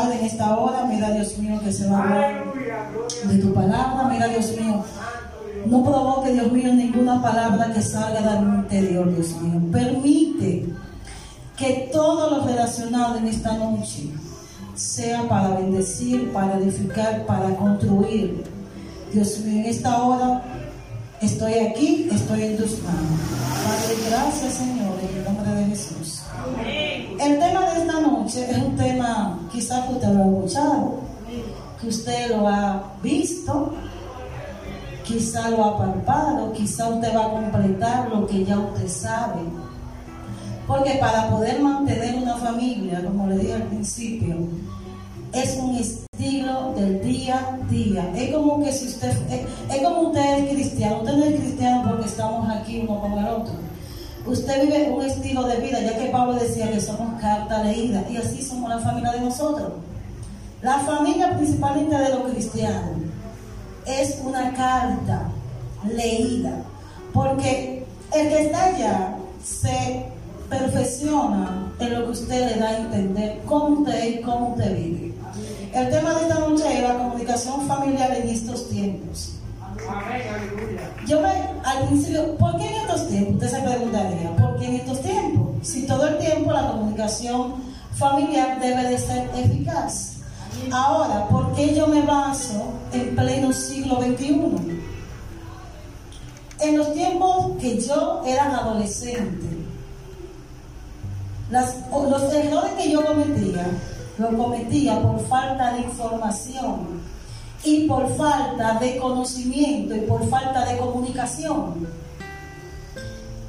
Padre, en esta hora, mira Dios mío que se va a hablar de tu palabra, mira Dios mío. No provoque, Dios mío, ninguna palabra que salga de mi interior, Dios mío. Permite que todo lo relacionado en esta noche sea para bendecir, para edificar, para construir. Dios mío, en esta hora estoy aquí, estoy en tus manos. Padre, gracias Señor, en el nombre de Jesús. El tema de esta noche es un tema quizás que usted lo ha escuchado, que usted lo ha visto, quizá lo ha palpado, quizá usted va a completar lo que ya usted sabe. Porque para poder mantener una familia, como le dije al principio, es un estilo del día a día. Es como que si usted, es, como usted es cristiano, usted no es cristiano porque estamos aquí uno con el otro. Usted vive un estilo de vida, ya que Pablo decía que somos carta leída, y así somos la familia de nosotros. La familia principalmente de los cristianos es una carta leída, porque el que está allá se perfecciona en lo que usted le da a entender cómo usted y cómo usted vive. El tema de esta noche es la comunicación familiar en estos tiempos. Yo me, al principio, ¿por qué en estos tiempos? Usted se preguntaría, ¿por qué en estos tiempos? Si todo el tiempo la comunicación familiar debe de ser eficaz. Ahora, ¿por qué yo me baso en pleno siglo XXI? En los tiempos que yo era adolescente, los errores que yo cometía, lo cometía por falta de información y por falta de conocimiento y por falta de comunicación.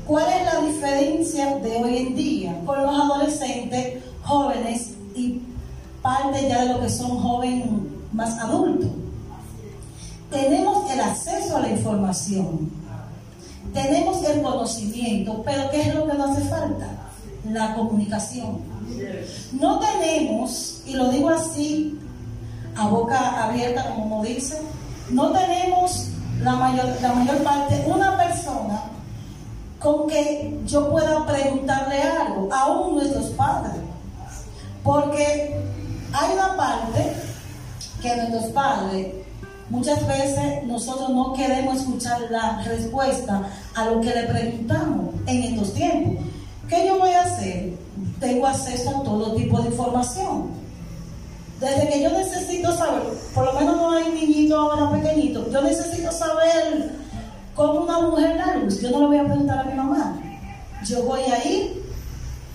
¿Cuál es la diferencia de hoy en día con los adolescentes, jóvenes y parte ya de lo que son jóvenes más adultos? Tenemos el acceso a la información, tenemos el conocimiento, pero ¿qué es lo que nos hace falta? La comunicación. No tenemos, y lo digo así a abierta, como dice, no tenemos la mayor, la mayor parte una persona con que yo pueda preguntarle algo, aún nuestros padres. Porque hay una parte que nuestros padres, muchas veces nosotros no queremos escuchar la respuesta a lo que le preguntamos en estos tiempos. ¿Qué yo voy a hacer? Tengo acceso a todo tipo de información. Desde que yo necesito saber, por lo menos no hay niñito ahora pequeñito, yo necesito saber cómo una mujer da luz. Yo no le voy a preguntar a mi mamá. Yo voy a ir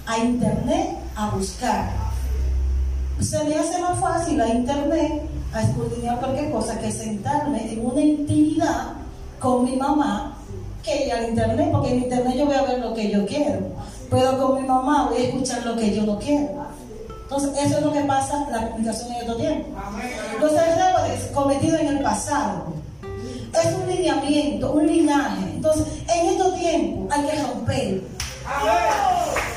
a internet a buscar. Se me hace más fácil a internet a escudriñar cualquier cosa que sentarme en una intimidad con mi mamá que ir al internet, porque en internet yo voy a ver lo que yo quiero, pero con mi mamá voy a escuchar lo que yo no quiero. Entonces, eso es lo que pasa la comunicación en estos tiempos. Los errores cometidos en el pasado es un lineamiento, un linaje. Entonces, en estos tiempos hay que romper.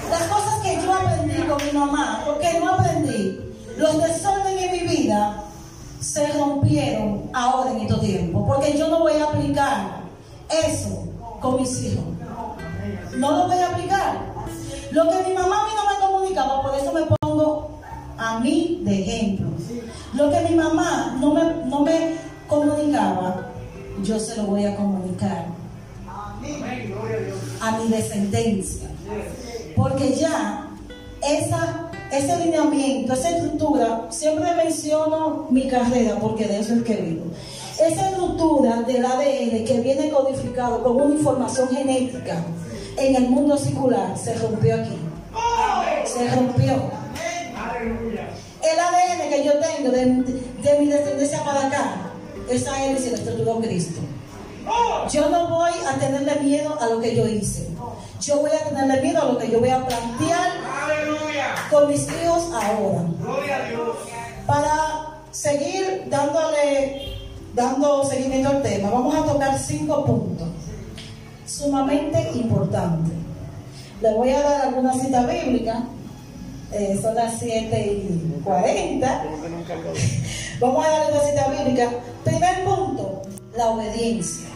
Las cosas que yo aprendí con mi mamá, porque no aprendí, los desórdenes en mi vida se rompieron ahora en estos tiempos, porque yo no voy a aplicar eso con mis hijos. No lo voy a aplicar. Lo que mi mamá a mí no me comunicaba, por eso me a mí de ejemplo. Lo que mi mamá no me, no me comunicaba, yo se lo voy a comunicar a mi descendencia. Porque ya esa, ese lineamiento, esa estructura, siempre menciono mi carrera porque de eso es que vivo. Esa estructura del ADN que viene codificado con una información genética en el mundo circular se rompió aquí. Se rompió. El ADN que yo tengo de, mi descendencia para acá, esa es la estructuró Cristo. Yo no voy a tenerle miedo a lo que yo hice. Yo voy a tenerle miedo a lo que yo voy a plantear con mis hijos ahora. Para seguir dándole, dando seguimiento al tema, vamos a tocar cinco puntos sumamente importantes. Le voy a dar alguna cita bíblica. Eh, son las 7 y 40. Vamos a dar una cita bíblica. Primer punto, la obediencia.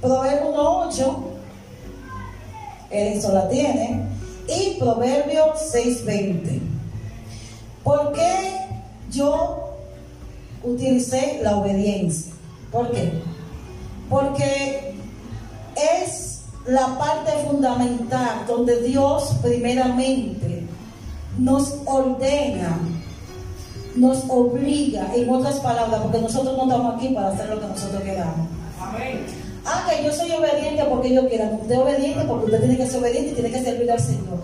Proverbio 1.8, eso la tiene. y Proverbios 6:20. ¿Por qué yo utilicé la obediencia? ¿Por qué? Porque es la parte fundamental donde Dios primeramente nos ordena, nos obliga, en otras palabras, porque nosotros no estamos aquí para hacer lo que nosotros queramos. Ah, que yo soy obediente porque yo quiera. Usted es obediente porque usted tiene que ser obediente y tiene que servir al Señor.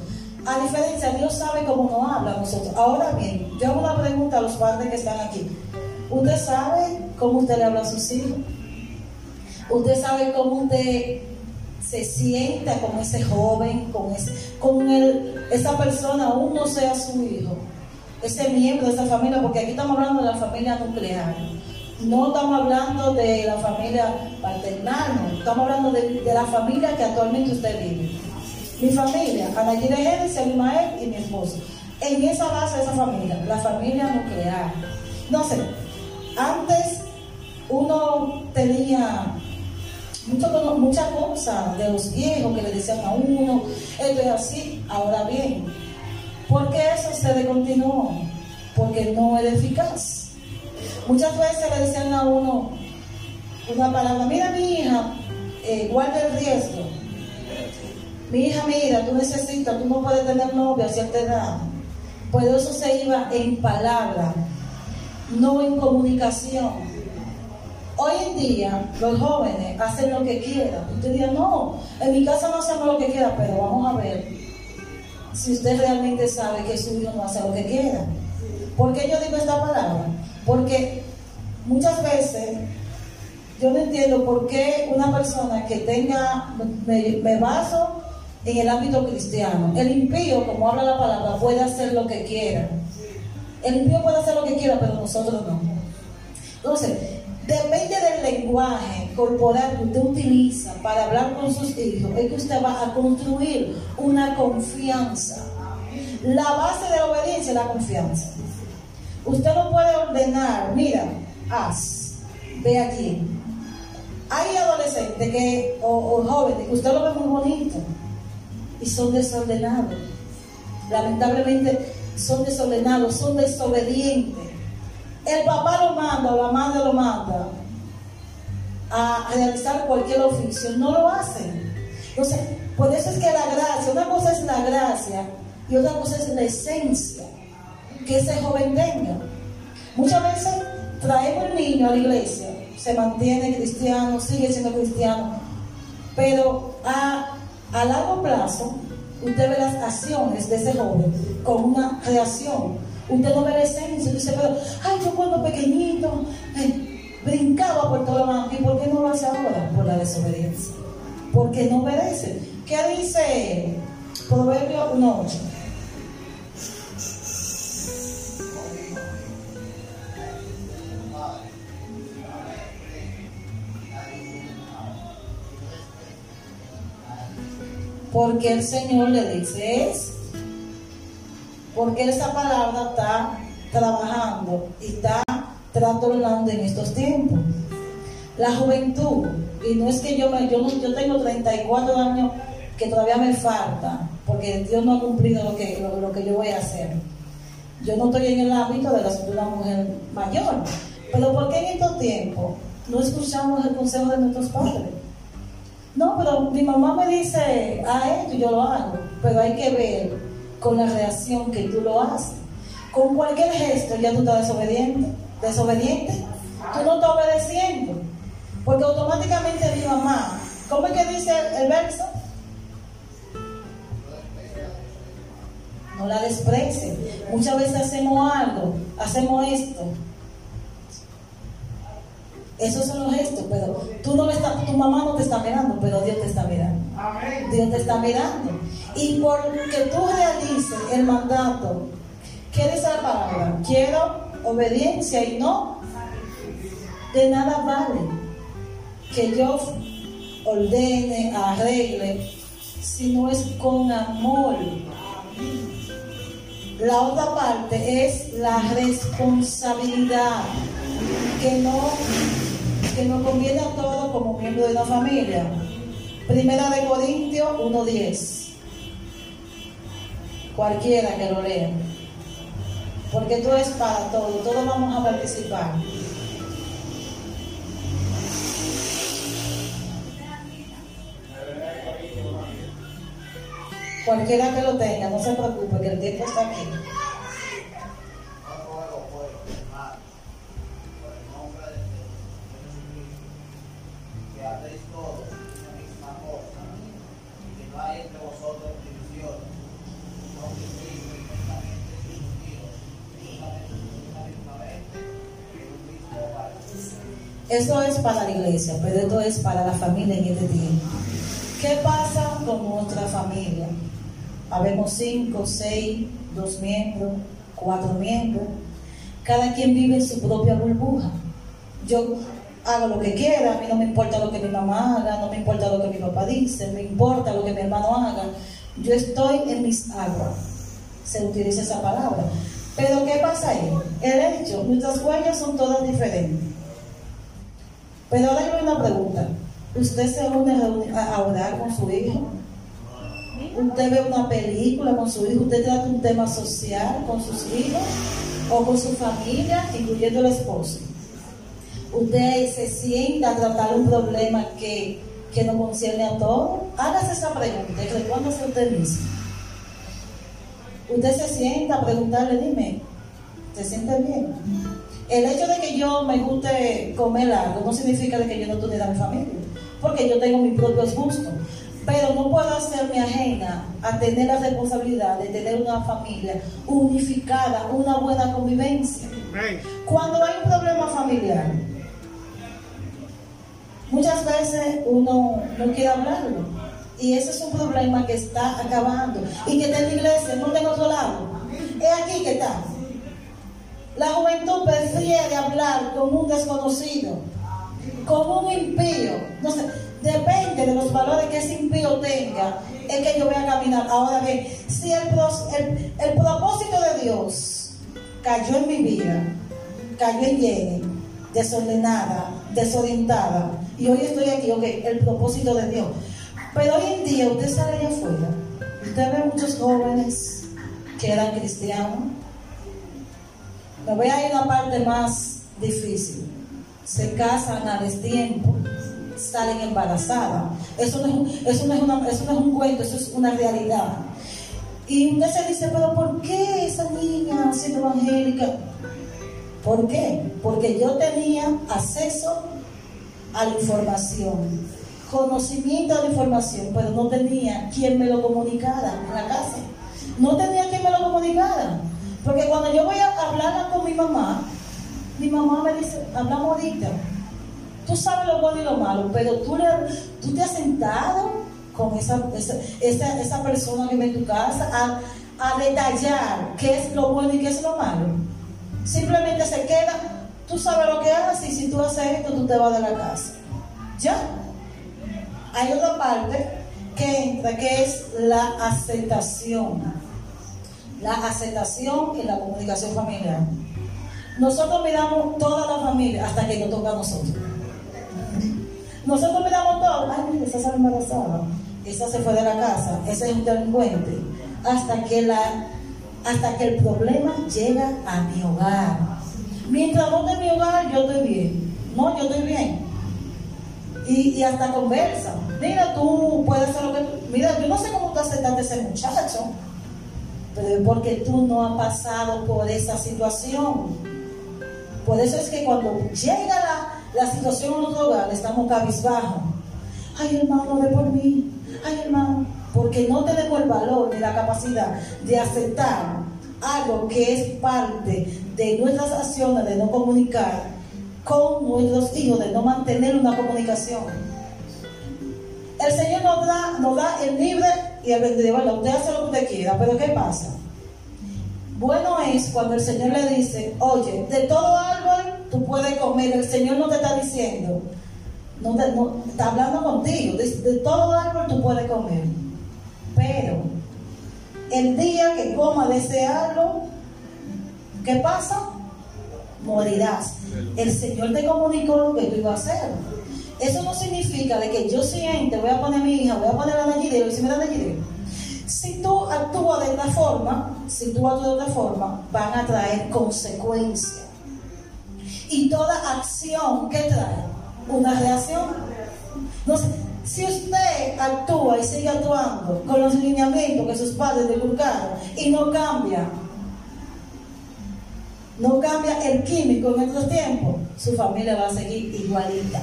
A diferencia, Dios sabe cómo nos habla a nosotros. Ahora bien, yo hago una pregunta a los padres que están aquí. ¿Usted sabe cómo usted le habla a sus hijos? ¿Usted sabe cómo usted se sienta con ese joven, con, ese, con el, esa persona, aún no sea su hijo, ese miembro de esa familia? Porque aquí estamos hablando de la familia nuclear. No estamos hablando de la familia paternal, no. estamos hablando de, la familia que actualmente usted vive. Mi familia, Ana Gire Génesis, Abimael y mi esposo. En esa base de esa familia, la familia nuclear. No sé, antes uno tenía muchas mucha cosas de los viejos que le decían a uno, esto es así, ahora bien. ¿Por qué eso se descontinuó? Porque no era eficaz. Muchas veces le decían a uno una palabra, mira mi hija, eh, guarda el riesgo. Mi hija, mira, tú necesitas, tú no puedes tener novia a cierta edad. Pues eso se iba en palabra, no en comunicación. Hoy en día los jóvenes hacen lo que quieran. Usted diría, no, en mi casa no hacemos lo que quiera, pero vamos a ver si usted realmente sabe que su hijo no hace lo que quiera. ¿Por qué yo digo esta palabra? Porque muchas veces yo no entiendo por qué una persona que tenga, me, baso en el ámbito cristiano, el impío, como habla la palabra, puede hacer lo que quiera. El impío puede hacer lo que quiera, pero nosotros no. Entonces, depende del lenguaje corporal que usted utiliza para hablar con sus hijos, es que usted va a construir una confianza. La base de la obediencia es la confianza. Usted no puede ordenar, mira, haz, ve aquí. Hay adolescentes que, o, jóvenes que usted lo ve muy bonito y son desordenados. Lamentablemente son desordenados, son desobedientes. El papá lo manda o la madre lo manda a realizar cualquier oficio, no lo hacen. Entonces, por eso es que la gracia, una cosa es la gracia y otra cosa es la esencia que ese joven tenga. Muchas veces traemos el niño a la iglesia, se mantiene cristiano, sigue siendo cristiano, pero a, a largo plazo usted ve las acciones de ese joven con una reacción. Usted no la esencia, dice, pero, ay, yo cuando pequeñito brincaba por todo lo demás. ¿Y por qué no lo hace ahora? Por la desobediencia. Porque no obedece. ¿Qué dice Proverbio 1.8? porque el Señor le dice es porque esa palabra está trabajando y está trastornando en estos tiempos. La juventud, y no es que yo me, yo, yo tengo 34 años que todavía me falta, porque Dios no ha cumplido lo que, lo, que yo voy a hacer. Yo no estoy en el ámbito de la una mujer mayor, pero porque en estos tiempos no escuchamos el consejo de nuestros padres? No, pero mi mamá me dice a esto y yo lo hago. Pero hay que ver con la reacción que tú lo haces. Con cualquier gesto ya tú estás desobediente. Desobediente. Tú no estás obedeciendo. Porque automáticamente mi mamá, ¿cómo es que dice el verso? No la desprecie. Muchas veces hacemos algo, hacemos esto esos son los gestos, pero tú no estás, tu mamá no te está mirando, pero Dios te está mirando. Dios te está mirando. Y porque tú realices el mandato, ¿qué dice la palabra? Quiero obediencia y no de nada vale que yo ordene, arregle, si no es con amor. La otra parte es la responsabilidad que no que nos conviene a todos como miembro de la familia. Primera de Corintios 1.10. cualquiera que lo lea. Porque esto es para todos, todos vamos a participar. Cualquiera que lo tenga, no se preocupe, que el tiempo está aquí. Eso es para la iglesia, pero esto es para la familia en este tiempo. ¿Qué pasa con nuestra familia? Habemos cinco, seis, dos miembros, cuatro miembros. Cada quien vive en su propia burbuja. Yo hago lo que quiera, a mí no me importa lo que mi mamá haga, no me importa lo que mi papá dice, me importa lo que mi hermano haga. Yo estoy en mis aguas. Se utiliza esa palabra. Pero ¿qué pasa ahí? El hecho, nuestras huellas son todas diferentes. Pero ahora hay una pregunta. ¿Usted se une a orar con su hijo? ¿Usted ve una película con su hijo? ¿Usted trata un tema social con sus hijos? ¿O con su familia, incluyendo el esposo? ¿Usted se sienta a tratar un problema que, que nos concierne a todos? Hágase esa pregunta y respóndase usted mismo. Usted se sienta a preguntarle, dime, ¿te siente bien? El hecho de que yo me guste comer algo no significa de que yo no tuviera a mi familia, porque yo tengo mis propios gustos. Pero no puedo hacerme ajena a tener la responsabilidad de tener una familia unificada, una buena convivencia. Cuando hay un problema familiar, muchas veces uno no quiere hablarlo. Y ese es un problema que está acabando. Y que está en la iglesia, no en otro lado. Es aquí que está. La juventud prefiere hablar con un desconocido, con un impío. No sé, depende de los valores que ese impío tenga, es que yo voy a caminar. Ahora bien, si el, el, propósito de Dios cayó en mi vida, cayó en Jenny, desordenada, desorientada, y hoy estoy aquí, ok, el propósito de Dios. Pero hoy en día usted sale allá afuera, usted ve muchos jóvenes que eran cristianos, me voy a ir a la parte más difícil. Se casan a destiempo, salen embarazadas. Eso no, es un, eso, no es una, eso no es un cuento, eso es una realidad. Y usted se dice, pero ¿por qué esa niña siendo evangélica? ¿Por qué? Porque yo tenía acceso a la información, conocimiento de la información, pero no tenía quien me lo comunicara en la casa. No tenía quien me lo comunicara. Porque cuando yo voy a hablar con mi mamá, mi mamá me dice, hablamos ahorita. Tú sabes lo bueno y lo malo, pero tú, le, tú te has sentado con esa, esa, esa, persona que vive en tu casa a, a detallar qué es lo bueno y qué es lo malo. Simplemente se queda, tú sabes lo que haces y si tú haces esto, tú te vas de la casa. ¿Ya? Hay otra parte que entra, que es la aceptación la aceptación y la comunicación familiar. Nosotros miramos toda la familia hasta que nos toca a nosotros. Nosotros miramos todo, ay, mira, esa sale embarazada, esa se fue de la casa, ese es un delincuente, hasta que, la, hasta que el problema llega a mi hogar. Mientras no de mi hogar, yo estoy bien. No, yo estoy bien. Y, y hasta conversa. Mira, tú puedes hacer lo que tú. Mira, yo no sé cómo tú aceptaste ese muchacho pero es porque tú no has pasado por esa situación. Por eso es que cuando llega la, situación en nuestro hogar, estamos cabizbajos. Ay, hermano, ve por mí. Ay, hermano. Porque no tenemos el valor ni la capacidad de aceptar algo que es parte de nuestras acciones de no comunicar con nuestros hijos, de no mantener una comunicación. El Señor nos da, nos da el libre y el vendedor. Usted hace lo que usted quiera, pero ¿qué pasa? Bueno es cuando el Señor le dice, oye, de todo árbol tú puedes comer. El Señor no te está diciendo, no, está hablando contigo, de, de todo árbol tú puedes comer. Pero el día que coma de ese árbol, ¿qué pasa? Morirás. El Señor te comunicó lo que tú ibas a hacer. Eso no significa de que yo siente, voy a poner a mi hija, voy a poner a Nayide, y si me da Nayide. Si tú actúas de esta forma, si tú actúas de otra forma, van a traer consecuencias. Y toda acción que trae una reacción. Entonces, si usted actúa y sigue actuando con los lineamientos que sus padres le inculcaron y no cambia, no cambia el químico en estos tiempos, su familia va a seguir igualita.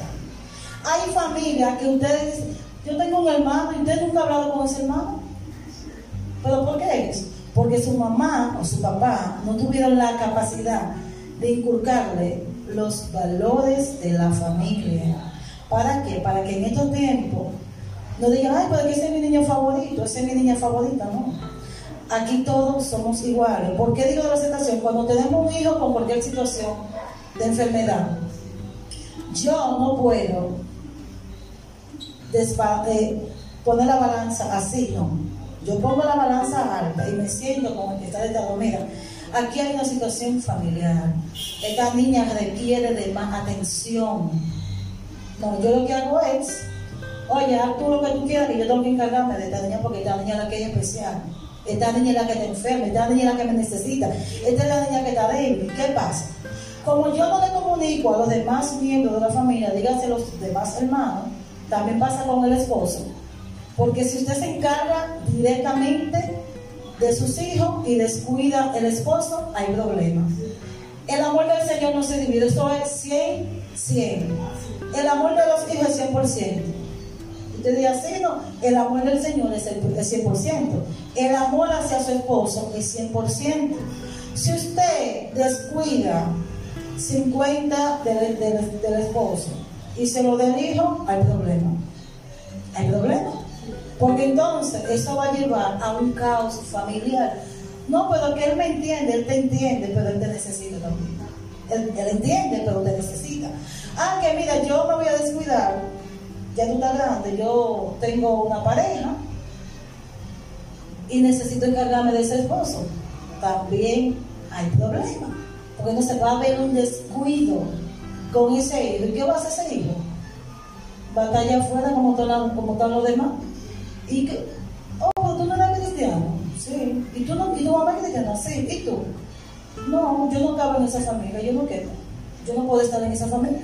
Hay familias que ustedes, yo tengo un hermano y usted nunca ha hablado con ese hermano. ¿Pero por qué es? Porque su mamá o su papá no tuvieron la capacidad de inculcarle los valores de la familia. ¿Para qué? Para que en estos tiempos no digan, ay, pero ese es mi niño favorito, ese es mi niña favorita, no. Aquí todos somos iguales. ¿Por qué digo de la aceptación? Cuando tenemos un hijo con cualquier situación de enfermedad, yo no puedo eh, poner la balanza así, no. Yo pongo la balanza alta y me siento como el que está de mira, aquí hay una situación familiar. Esta niña requiere de más atención. No, yo lo que hago es, oye, haz tú lo que tú quieras y yo tengo que encargarme de esta niña porque esta niña es la que es especial. Esta niña es la que te enferma, esta niña es la que me necesita, esta es la niña que está débil. ¿Qué pasa? Como yo no le comunico a los demás miembros de la familia, dígase los demás hermanos, también pasa con el esposo. Porque si usted se encarga directamente de sus hijos y descuida el esposo, hay problemas. El amor del Señor no se divide, eso es 100, 100. El amor de los hijos es 100%. Usted dice así, no, el amor del Señor es el 100%. El amor hacia su esposo es 100%. Si usted descuida 50 del, del esposo y se lo del hijo, hay problema. Hay problema. Porque entonces eso va a llevar a un caos familiar. No, pero que él me entiende, él te entiende, pero él te necesita también. Él, entiende, pero te necesita. Ah, que mira, yo me voy a descuidar. Ya tú estás grande, yo tengo una pareja y necesito encargarme de ese esposo. También hay problema. Porque no se va a ver un descuido con ese hijo. ¿Y qué va a hacer ese hijo? Batalla afuera como, como todos los demás. Y que, oh, pero tú no eres cristiano. Sí. ¿Y, tú no, y tu mamá es cristiana. Sí. ¿Y tú? No, yo no cago en esa familia. Yo no quiero. Yo no puedo estar en esa familia.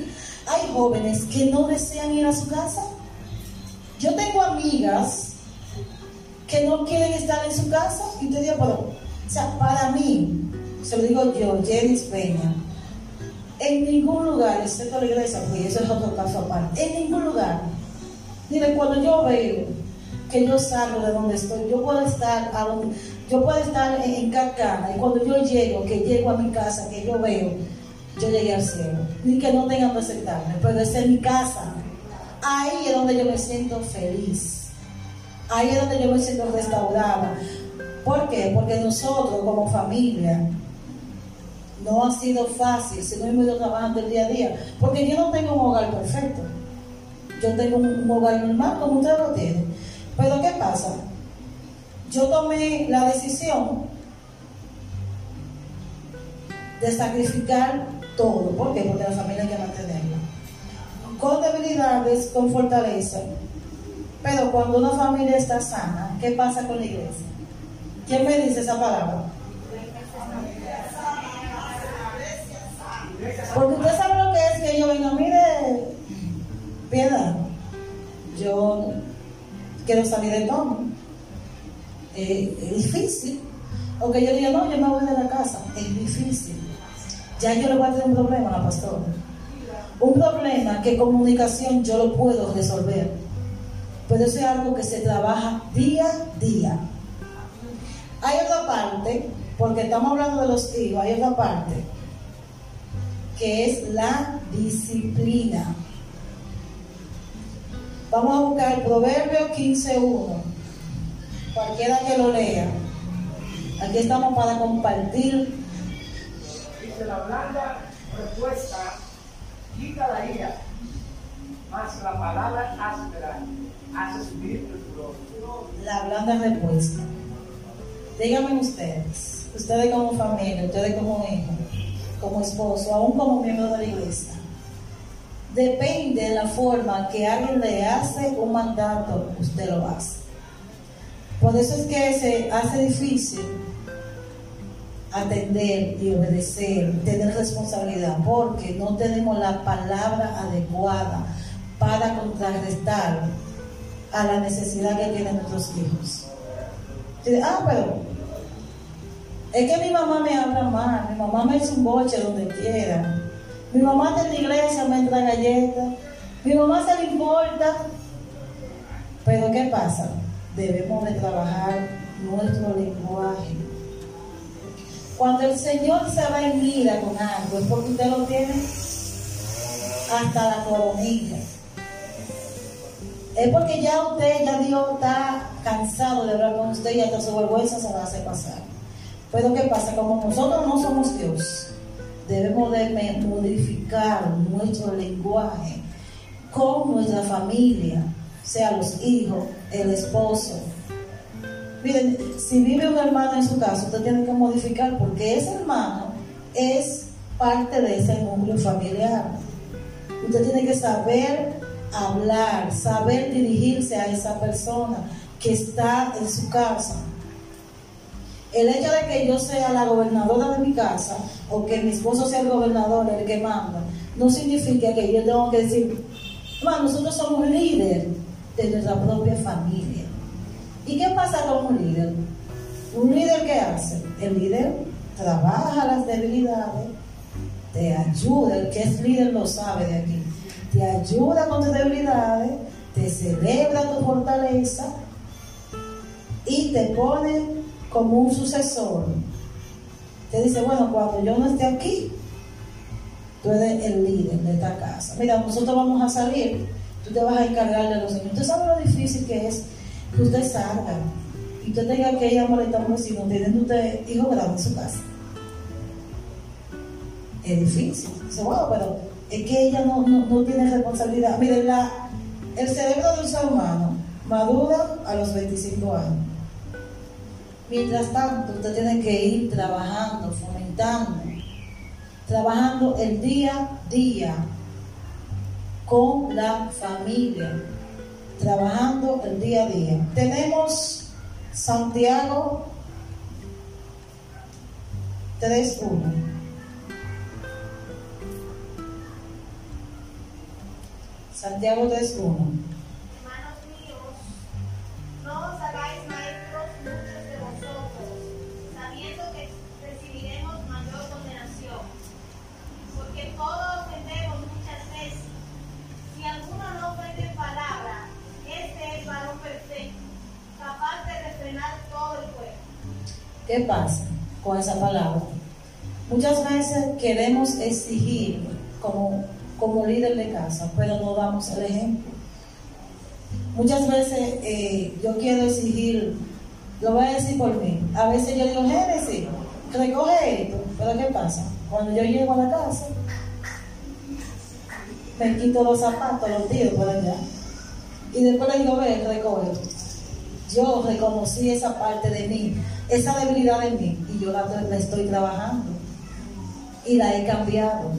Hay jóvenes que no desean ir a su casa. Yo tengo amigas que no quieren estar en su casa y te digo, pero, o sea, para mí, se lo digo yo, Jenny Peña, en ningún lugar, excepto la iglesia, porque eso es otro caso aparte, en ningún lugar. Mire, cuando yo veo que yo salgo de donde estoy, yo puedo estar a donde, yo puedo estar en, en Carcana y cuando yo llego, que llego a mi casa, que yo veo, yo llegué al cielo. Ni que no tengan que aceptarme, pero es en mi casa. Ahí es donde yo me siento feliz. Ahí es donde yo me siento restaurada. ¿Por qué? Porque nosotros como familia no ha sido fácil, si no hemos ido trabajando el día a día. Porque yo no tengo un hogar perfecto. Yo tengo un, hogar normal como usted lo tiene. Pero ¿qué pasa? Yo tomé la decisión de sacrificar todo. ¿Por qué? Porque la familia hay que mantenerla. Con debilidades, con fortaleza. Pero cuando una familia está sana, ¿qué pasa con la iglesia? ¿Quién me dice esa palabra? Porque usted sabe lo que es que yo venga, mire, piedad, yo quiero salir de todo. Eh, es difícil. O que yo diga, no, yo me voy de la casa. Es difícil. Ya yo le voy a tener un problema a la pastora. Un problema que comunicación yo lo puedo resolver. Pero eso es algo que se trabaja día a día. Hay otra parte, porque estamos hablando de los hijos, hay otra parte que es la disciplina. Vamos a buscar el Proverbio 15.1. Cualquiera que lo lea. Aquí estamos para compartir. Dice la blanda respuesta, quita la ira, más la palabra áspera hace subir el furor. La blanda respuesta. Díganme ustedes, ustedes como familia, ustedes como hijos como esposo, aún como miembro de la iglesia. Depende de la forma que alguien le hace un mandato, usted lo hace. Por eso es que se hace difícil atender y obedecer, tener responsabilidad, porque no tenemos la palabra adecuada para contrarrestar a la necesidad que tienen nuestros hijos. Ah, pero es que mi mamá me habla mal, mi mamá me hizo un boche donde quiera, mi mamá está en la iglesia, me entra galletas, mi mamá se le importa. Pero ¿qué pasa? Debemos de trabajar nuestro lenguaje. Cuando el Señor se va en ira con algo, es porque usted lo tiene hasta la coronilla. Es porque ya usted, ya Dios está cansado de hablar con usted y hasta su vergüenza se va a hacer pasar. Pero ¿qué pasa? Como nosotros no somos Dios, debemos de modificar nuestro lenguaje con nuestra familia, sea los hijos, el esposo. Miren, si vive un hermano en su casa, usted tiene que modificar porque ese hermano es parte de ese núcleo familiar. Usted tiene que saber hablar, saber dirigirse a esa persona que está en su casa. El hecho de que yo sea la gobernadora de mi casa o que mi esposo sea el gobernador, el que manda, no significa que yo tengo que decir, nosotros somos líderes de nuestra propia familia. ¿Y qué pasa con un líder? Un líder qué hace? El líder trabaja las debilidades, te ayuda, el que es líder lo sabe de aquí, te ayuda con tus debilidades, te celebra tu fortaleza y te pone como un sucesor. Te dice, bueno, cuando yo no esté aquí, tú eres el líder de esta casa. Mira, nosotros vamos a salir, tú te vas a encargar de los niños. ¿Usted sabe lo difícil que es que usted salga y usted tenga que ir a molestar a un vecino teniendo usted hijos grandes en su casa? Es difícil. Dice, bueno, pero es que ella no, no, tiene responsabilidad. Miren, la, el cerebro de un ser humano madura a los 25 años. Mientras tanto, usted tiene que ir trabajando, fomentando, trabajando el día a día con la familia, trabajando el día a día. Tenemos Santiago 3.1. Santiago 3.1. ¿Qué pasa con esa palabra? Muchas veces queremos exigir como, como líder de casa, pero no damos el ejemplo. Muchas veces eh, yo quiero exigir, lo voy a decir por mí, a veces yo digo, Génesis, recoge esto, pero ¿qué pasa? Cuando yo llego a la casa, me quito los zapatos, los tiro por allá, y después le digo, ve, recoge. Yo reconocí esa parte de mí, esa debilidad en mí y yo la, estoy trabajando y la he cambiado.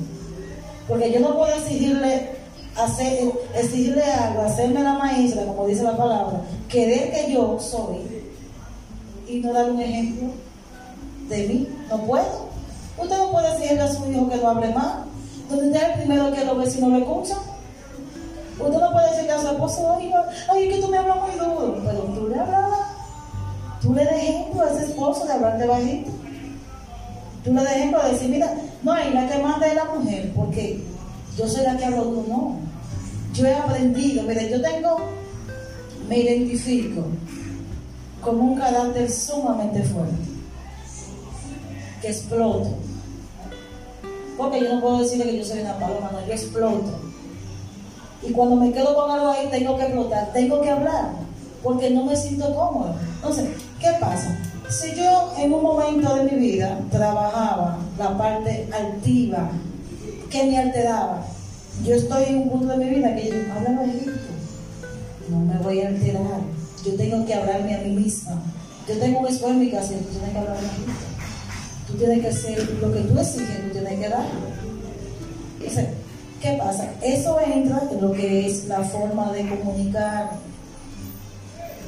Porque yo no puedo exigirle, hacer, exigirle algo, hacerme la maestra, como dice la palabra, querer que yo soy y no dar un ejemplo de mí. No puedo. Usted no puede decirle a su hijo que no hable mal. Donde usted es el primero que lo ve si no lo escucha. Usted no puede decirle a su esposo, ay, es que tú me hablas muy duro. Pero tú le hablas Tú le des ejemplo a ese esposo de hablarte bajito. Tú le des ejemplo de decir, mira, no, y la que manda es la mujer, porque yo soy la que hablo, tú no. Yo he aprendido, mire, yo tengo, me identifico como un carácter sumamente fuerte, que exploto. Porque yo no puedo decirle que yo soy una paloma, no, yo exploto. Y cuando me quedo con algo ahí, tengo que explotar, tengo que hablar, porque no me siento cómoda. Entonces, ¿Qué pasa? Si yo en un momento de mi vida trabajaba la parte altiva que me alteraba, yo estoy en un punto de mi vida que yo hablo bajito, no me voy a alterar, yo tengo que hablarme a mí misma. Yo tengo un esfuerzo en mi casa y tú tienes que hablar bajito. Tú tienes que hacer lo que tú exiges, tú tienes que dar. ¿qué pasa? Eso entra en lo que es la forma de comunicar.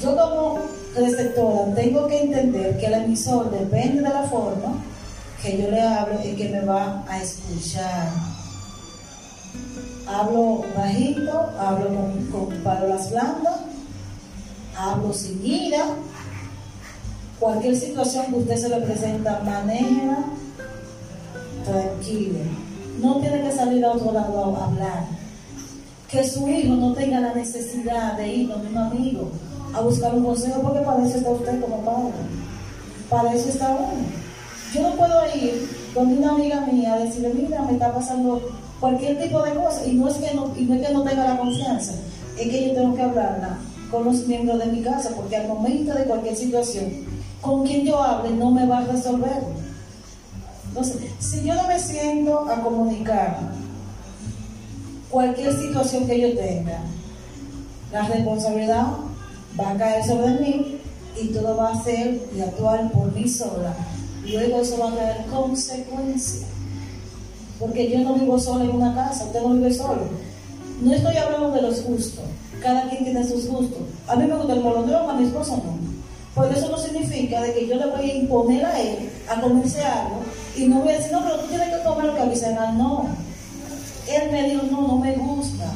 Yo como receptora, tengo que entender que el emisor depende de la forma que yo le hablo y que me va a escuchar. Hablo bajito, hablo con, palabras blandas, hablo sin ira. Cualquier situación que usted se le presenta, maneja tranquilo. No tiene que salir a otro lado a hablar. Que su hijo no tenga la necesidad de ir donde un amigo a buscar un consejo, porque para eso está usted como padre. Para eso está uno. Yo no puedo ir donde una amiga mía a decirle, mira, me está pasando cualquier tipo de cosa, y no es que no, y no, es que no tenga la confianza, es que yo tengo que hablarla con los miembros de mi casa, porque al momento de cualquier situación, con quien yo hable no me va a resolver. Entonces, si yo no me siento a comunicar cualquier situación que yo tenga, la responsabilidad va a caer sobre mí y todo va a ser y actuar por mí sola. Luego eso va a traer consecuencias. Porque yo no vivo sola en una casa, usted no vive solo. No estoy hablando de los gustos. Cada quien tiene sus gustos. A mí me gusta el molondrón, a mi esposo no. Pero eso no significa de que yo le voy a imponer a él a comerse algo y no voy a decir, no, pero tú tienes que comer lo que avisen. No. Él me dijo, no, no me gusta.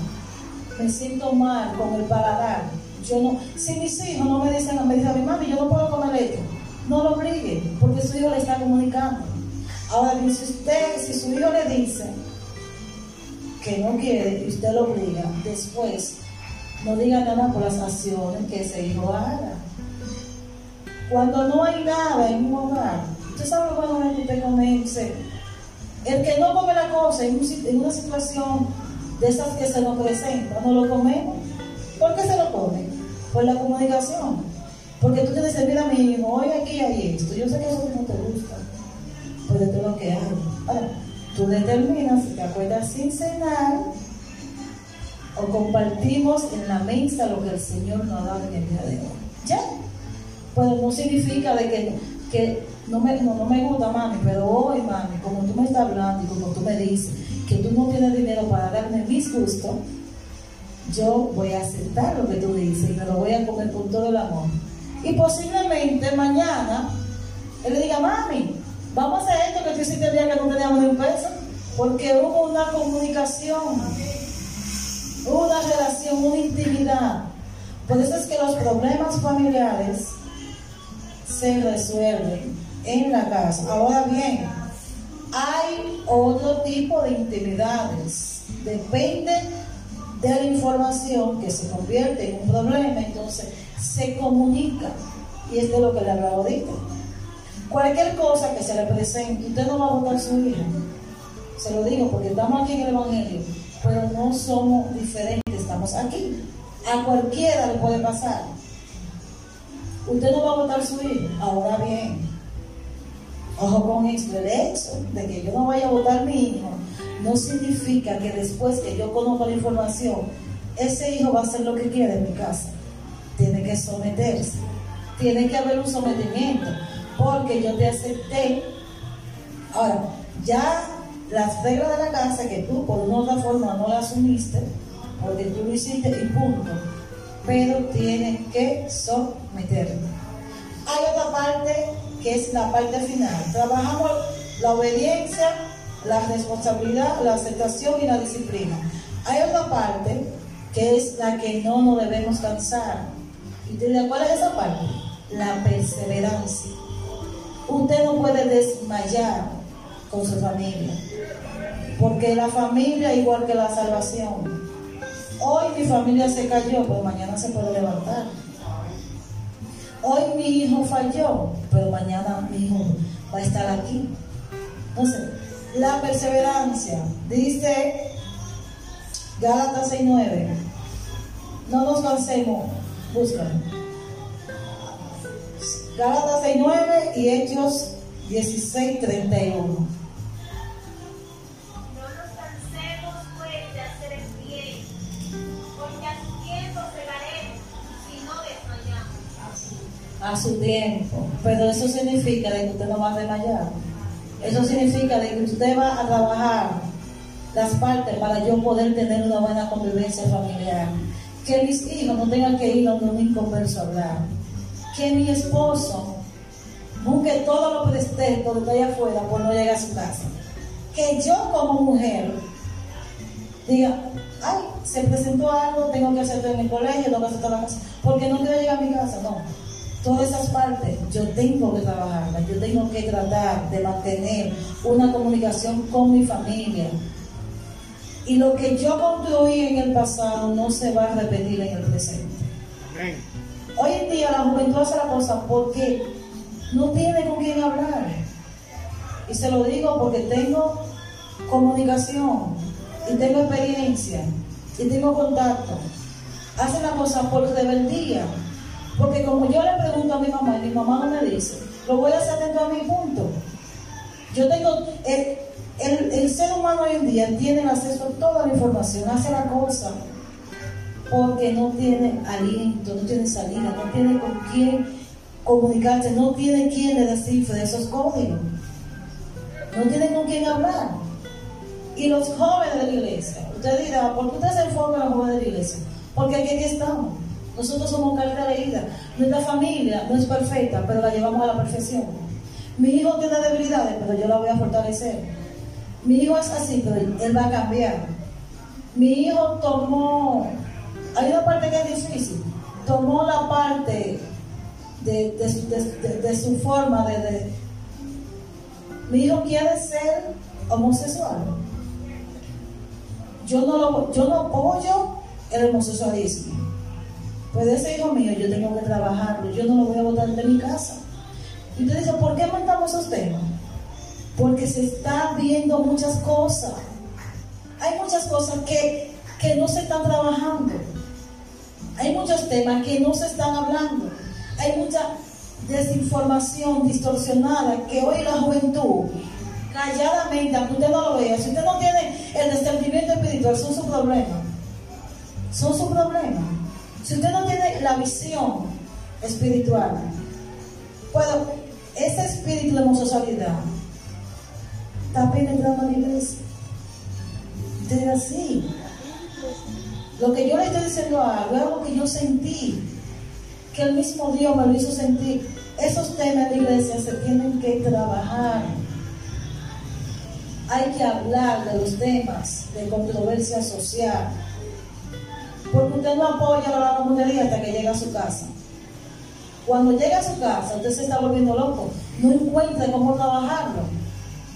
Me siento mal con el paladar yo no, si mis hijos no me dicen, me dicen a mi mami, yo no puedo comer esto, no lo obligue, porque su hijo le está comunicando. Ahora si usted, si su hijo le dice que no quiere y usted lo obliga, después no diga nada por las acciones que ese hijo haga. Cuando no hay nada en un hogar, usted sabe cuando usted comience. El que no come la cosa en, una situación de esas que se nos presenta, no lo comemos. ¿Por qué se lo come? Por la comunicación. Porque tú tienes que decir, mira mi hijo, hoy aquí hay esto. Yo sé que eso no te gusta. Pues esto es lo que. Ahora, tú determinas si te acuerdas sin cenar o compartimos en la mesa lo que el Señor nos ha dado en el día de hoy. ¿Ya? Pues no significa de que, que no, me, no, me gusta, mami, pero hoy, mami, como tú me estás hablando y como tú me dices que tú no tienes dinero para darme mis gustos, yo voy a aceptar lo que tú dices y me lo voy a comer con todo el amor. Y posiblemente mañana él diga, mami, vamos a hacer esto que tú hiciste el día que no teníamos ni un peso, porque hubo una comunicación, una relación, una intimidad. Por eso es que los problemas familiares se resuelven en la casa. Ahora bien, hay otro tipo de intimidades. Depende de la información que se convierte en un problema, entonces se comunica. Y esto es lo que le hablaba ahorita. Cualquier cosa que se le presente, usted no va a votar su hija. Se lo digo porque estamos aquí en el Evangelio, pero no somos diferentes, estamos aquí. A cualquiera le puede pasar. Usted no va a votar su hijo. Ahora bien, ojo con esto, el hecho de que yo no vaya a votar mi hijo no significa que después que yo conozco la información, ese hijo va a hacer lo que quiere en mi casa. Tiene que someterse. Tiene que haber un sometimiento. Porque yo te acepté. Ahora, ya las reglas de la casa que tú por una otra forma no las asumiste, porque tú lo hiciste y punto. Pero tienes que someterte. Hay otra parte que es la parte final. Trabajamos la obediencia la responsabilidad, la aceptación y la disciplina. Hay otra parte que es la que no nos debemos cansar. ¿Y de cuál es esa parte? La perseverancia. Usted no puede desmayar con su familia, porque la familia igual que la salvación. Hoy mi familia se cayó, pero mañana se puede levantar. Hoy mi hijo falló, pero mañana mi hijo va a estar aquí. Entonces, la perseverancia. Dice Gálatas 6:9. No nos cansemos, búscalo. Gálatas 6:9 y Hechos 16:31. a su tiempo. Pero eso significa que usted no va a desmayar. Eso significa de que usted va a trabajar las partes para yo poder tener una buena convivencia familiar. Que mis hijos no tengan que ir a un inconverso a hablar. que mi esposo busque todos los pretextos de estoy afuera por no llegar a su casa. Que yo como mujer diga, ay, se presentó algo, tengo que hacerlo en mi colegio, tengo que hacer toda la casa, porque no quiero llegar a mi casa, no. Todas esas partes yo tengo que trabajarlas, yo tengo que tratar de mantener una comunicación con mi familia. Y lo que yo construí en el pasado no se va a repetir en el presente. Hoy en día la juventud hace la cosa porque no tiene con quién hablar. Y se lo digo porque tengo comunicación y tengo experiencia y tengo contacto. Hace la cosa por rebeldía. Porque como yo le pregunto a mi mamá y mi mamá me dice, lo voy a hacer dentro de mi punto. Yo tengo, el, el, ser humano hoy en día tiene acceso a toda la información, hace la cosa porque no tiene aliento, no tiene salida, no tiene con quién comunicarse, no tiene quien le descifre esos códigos, no tiene con quién hablar. Y los jóvenes de la iglesia, usted dirá, ¿por qué usted se enfoca en los jóvenes de la iglesia? Porque aquí estamos. Nosotros somos carta leída. Nuestra familia no es perfecta, pero la llevamos a la perfección. Mi hijo tiene debilidades, pero yo la voy a fortalecer. Mi hijo es así, pero él va a cambiar. Mi hijo tomó hay una parte que es difícil. Tomó la parte de, su forma de, Mi hijo quiere ser homosexual. Yo no, lo, yo no apoyo el homosexualismo. Pues ese hijo mío yo tengo que trabajarlo. Yo no lo voy a botar de mi casa. Y usted dice, ¿por qué aumentamos esos temas? Porque se están viendo muchas cosas. Hay muchas cosas que, que no se están trabajando. Hay muchos temas que no se están hablando. Hay mucha desinformación distorsionada que hoy la juventud, calladamente, aunque usted no lo vea, si usted no tiene el discernimiento espiritual, son su problema. Son su problema. Si usted no tiene la visión espiritual, bueno, ese espíritu de homosexualidad está penetrando a la iglesia. Usted así. Lo que yo le estoy diciendo a algo es algo que yo sentí, que el mismo Dios me lo hizo sentir. Esos temas de iglesia se tienen que trabajar. Hay que hablar de los temas de controversia social. Porque usted no apoya la comunidad hasta que llega a su casa. Cuando llega a su casa, usted se está volviendo loco. No encuentra cómo trabajarlo.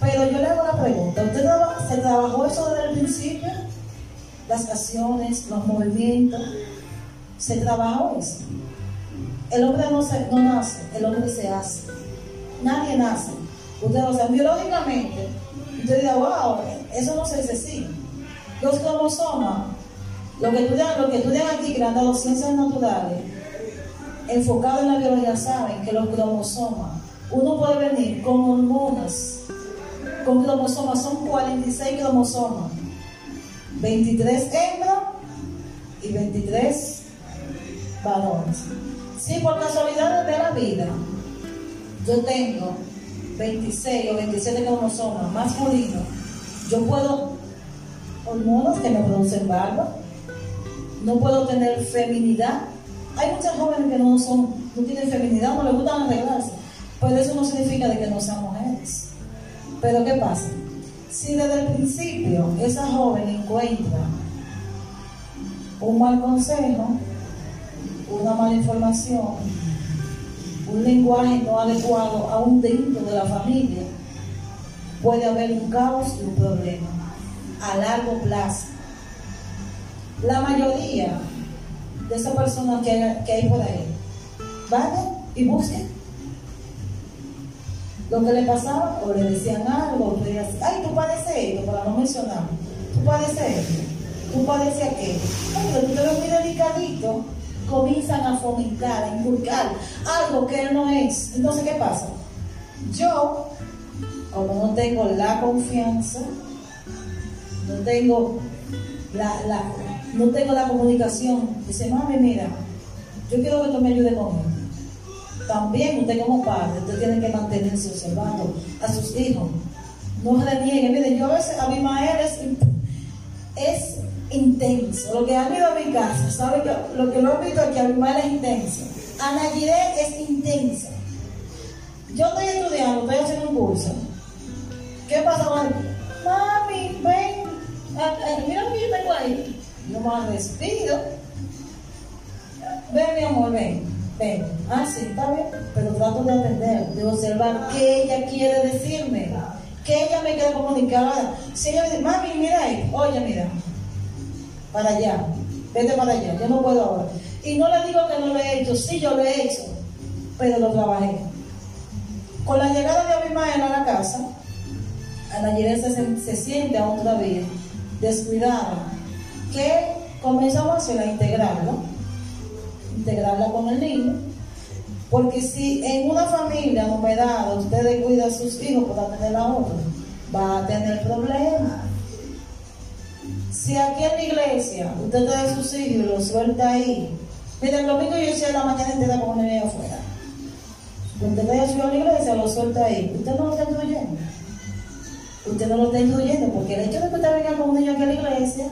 Pero yo le hago la pregunta, ¿usted se trabajó eso desde el principio? las acciones, los movimientos. Se trabajó eso. El hombre no, se, no nace, el hombre se hace. Nadie nace. Usted lo sabe biológicamente. Usted dirá, wow, eso no se dice así. Los cromosomas, lo que estudian, aquí, que le han dado ciencias naturales, enfocados en la biología, saben que los cromosomas, uno puede venir con hormonas, con cromosomas, son 46 cromosomas 23 hembras y 23 varones. Si por casualidad de la vida yo tengo 26 o 27 cromosomas masculinos, yo puedo hormonas que me producen barba, no puedo tener feminidad. Hay muchas jóvenes que no son, no tienen feminidad, no les gustan arreglarse, pero eso no significa de que no sean mujeres. Pero ¿qué pasa? Si desde el principio esa joven encuentra un mal consejo, una mala información, un lenguaje no adecuado aún dentro de la familia, puede haber un caos y un problema a largo plazo. La mayoría de esas personas que hay, por ahí, vayan y busquen lo que le pasaba, o le decían algo, le decían, ay, tú padeces esto, para no mencionar, tú padeces esto, tú padeces aquello. Pero tú te muy delicadito, comienzan a fomentar, a inculcar algo que él no es. Entonces, ¿qué pasa? Yo, como no tengo la confianza, no tengo la, la, no tengo la comunicación, dice, mami, mira, yo quiero que tú me ayudes con. También usted como padre, usted tiene que mantenerse observando a sus hijos. No reniegue. Miren, yo a veces, a mi madre es, es intenso. Lo que ha ido a mi casa, ¿sabe? Que, lo que lo he visto aquí, a mi madre es intenso. Ana Giré es intensa. Yo estoy estudiando, estoy haciendo un curso. ¿Qué pasa con Mami, ven, mira lo que yo tengo ahí. Yo me despido. Ven, mi amor, ven, ven. Ah, sí, está bien, pero trato de atender, de observar qué ella quiere decirme, qué ella me quiere comunicar. Si ella me dice, mami, mira ahí, oye, mira, para allá, vete para allá, yo no puedo ahora. Y no le digo que no lo he hecho, sí, yo lo he hecho, pero lo trabajé. Con la llegada de Abimael a la casa, a la se, se siente aún todavía descuidada, que comenzamos a hacer a integrarla, integrarla con el niño, porque si en una familia numerada usted cuida a sus hijos para tener a otro, va a tener problemas. Si aquí en la iglesia usted trae sus hijos y los suelta ahí, mire, el domingo yo hice la mañana entera con un niño afuera. Usted trae a su hijo a la iglesia, lo suelta ahí. Usted no lo está incluyendo. Usted no lo está incluyendo porque el hecho de que usted venga con un niño aquí a la iglesia,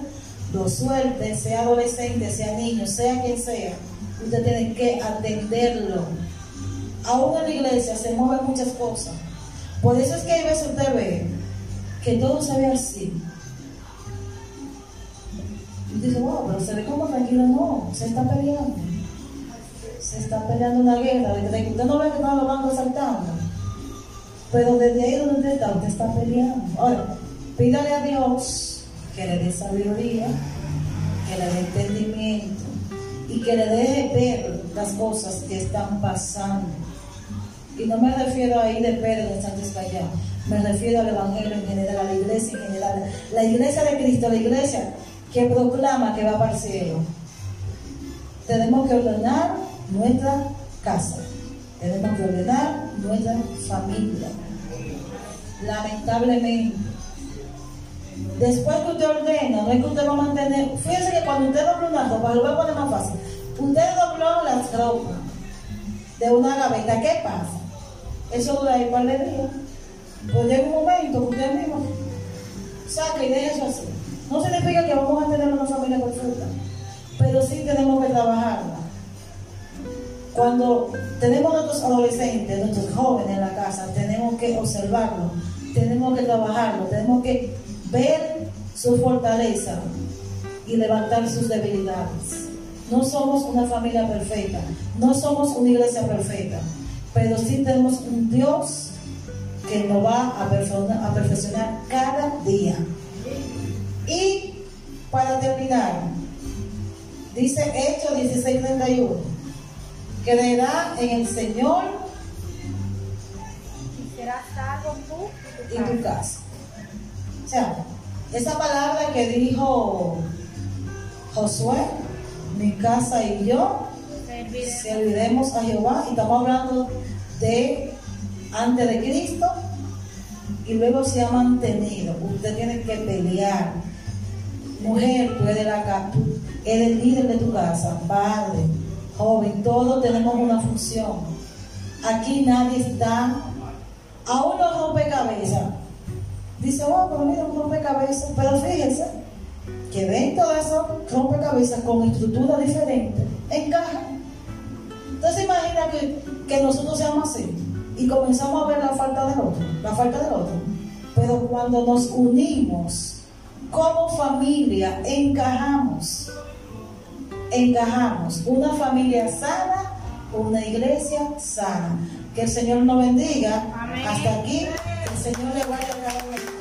lo suelte, sea adolescente, sea niño, sea quien sea, usted tiene que atenderlo. Aún en la iglesia se mueven muchas cosas. Por eso es que hay veces usted ve que todo se ve así. Y dice, wow, pero se ve como tranquilo. No, se está peleando. Se está peleando una guerra. De que usted no ve que están los bancos saltando. Pero desde ahí donde usted está, usted está peleando. Ahora, pídale a Dios que le dé sabiduría, que le dé entendimiento y que le deje ver las cosas que están pasando. Y no me refiero ahí de Pedro de Santos Callao, me refiero al Evangelio en general, a la iglesia en general. La iglesia de Cristo, la iglesia que proclama que va para el cielo. Tenemos que ordenar nuestra casa. Tenemos que ordenar nuestra familia. Lamentablemente. Después que usted ordena, no es que usted va a mantener. Fíjense que cuando usted dobló una ropa, lo voy a poner más fácil. Usted dobló las ropas de una gaveta, ¿qué pasa? Eso dura ahí par de días. Pues llega un momento que usted mismo saca y deja eso así. No significa que vamos a tener una familia perfecta, pero sí tenemos que trabajarla. Cuando tenemos nuestros adolescentes, nuestros jóvenes en la casa, tenemos que observarlo, tenemos que trabajarlo, tenemos que ver su fortaleza y levantar sus debilidades. No somos una familia perfecta, no somos una iglesia perfecta, pero sí tenemos un Dios que nos va a a perfeccionar cada día. Y para terminar, dice Hechos 16:31, creerá en el Señor y será salvo tú y tu casa. O sea, esa palabra que dijo Josué, mi casa y yo, serviremos a Jehová, y estamos hablando de antes de Cristo, y luego se ha mantenido. Usted tiene que pelear Mujer, tú eres, la, eres el líder de tu casa, padre, joven, todos tenemos una función. Aquí nadie está, aún los rompecabezas. Dice, oh, pero mira, un rompecabezas. Pero fíjense que dentro de esos rompecabezas con estructura diferente, encajan. Entonces imagina que, que nosotros seamos así y comenzamos a ver la falta del otro, la falta del otro. Pero cuando nos unimos, como familia encajamos. Encajamos. Una familia sana, una iglesia sana. Que el Señor nos bendiga. Hasta aquí. El Señor le vaya a dar